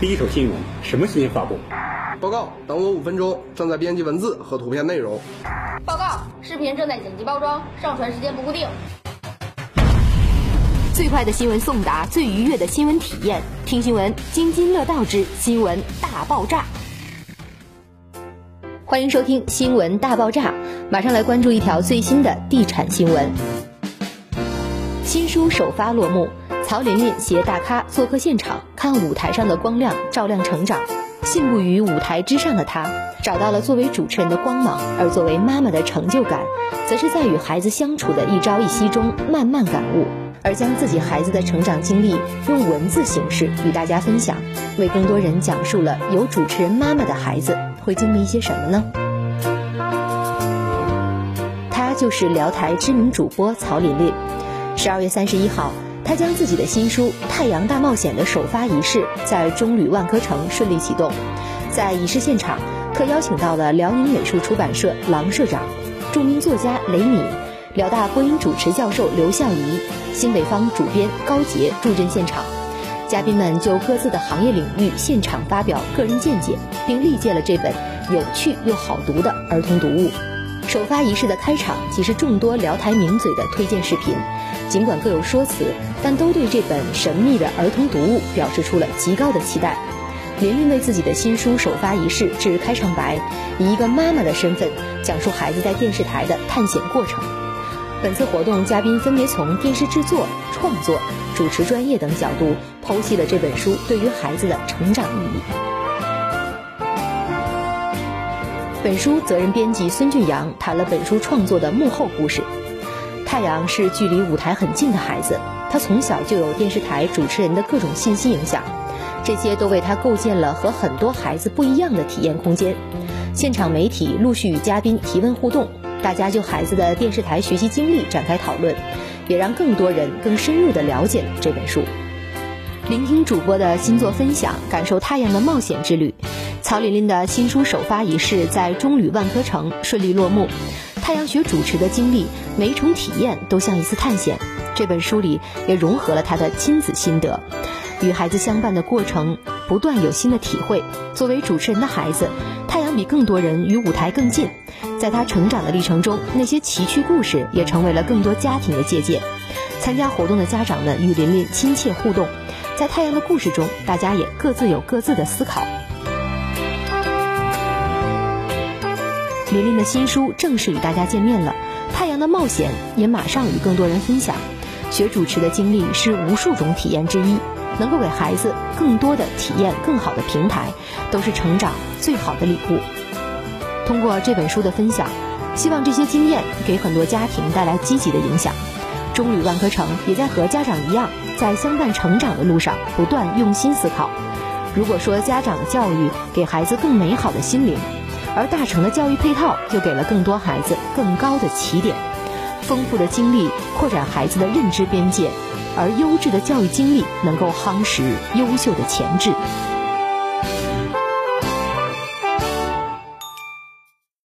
第一手新闻什么新闻发布？报告，等我五分钟，正在编辑文字和图片内容。报告，视频正在剪辑包装，上传时间不固定。最快的新闻送达，最愉悦的新闻体验，听新闻津津乐道之新闻大爆炸。欢迎收听新闻大爆炸，马上来关注一条最新的地产新闻。新书首发落幕，曹琳琳携大咖做客现场，看舞台上的光亮照亮成长。信步于舞台之上的她，找到了作为主持人的光芒，而作为妈妈的成就感，则是在与孩子相处的一朝一夕中慢慢感悟，而将自己孩子的成长经历用文字形式与大家分享，为更多人讲述了有主持人妈妈的孩子会经历一些什么呢？她就是辽台知名主播曹琳琳。十二月三十一号。他将自己的新书《太阳大冒险》的首发仪式在中旅万科城顺利启动，在仪式现场，特邀请到了辽宁美术出版社郎社长、著名作家雷米、辽大播音主持教授刘向仪、新北方主编高杰助阵现场，嘉宾们就各自的行业领域现场发表个人见解，并力荐了这本有趣又好读的儿童读物。首发仪式的开场即是众多辽台名嘴的推荐视频。尽管各有说辞，但都对这本神秘的儿童读物表示出了极高的期待。琳琳为自己的新书首发仪式致开场白，以一个妈妈的身份讲述孩子在电视台的探险过程。本次活动嘉宾分别从电视制作、创作、主持专业等角度剖析了这本书对于孩子的成长意义。本书责任编辑孙俊阳谈了本书创作的幕后故事。太阳是距离舞台很近的孩子，他从小就有电视台主持人的各种信息影响，这些都为他构建了和很多孩子不一样的体验空间。现场媒体陆续与嘉宾提问互动，大家就孩子的电视台学习经历展开讨论，也让更多人更深入地了解了这本书。聆听主播的新作分享，感受太阳的冒险之旅。曹琳琳的新书首发仪式在中旅万科城顺利落幕。太阳学主持的经历，每一重体验都像一次探险。这本书里也融合了他的亲子心得，与孩子相伴的过程，不断有新的体会。作为主持人的孩子，太阳比更多人与舞台更近。在他成长的历程中，那些奇趣故事也成为了更多家庭的借鉴。参加活动的家长们与琳琳亲切互动，在太阳的故事中，大家也各自有各自的思考。琳琳的新书正式与大家见面了，《太阳的冒险》也马上与更多人分享。学主持的经历是无数种体验之一，能够给孩子更多的体验、更好的平台，都是成长最好的礼物。通过这本书的分享，希望这些经验给很多家庭带来积极的影响。中旅万科城也在和家长一样，在相伴成长的路上不断用心思考。如果说家长的教育给孩子更美好的心灵。而大成的教育配套就给了更多孩子更高的起点，丰富的经历扩展孩子的认知边界，而优质的教育经历能够夯实优秀的潜质。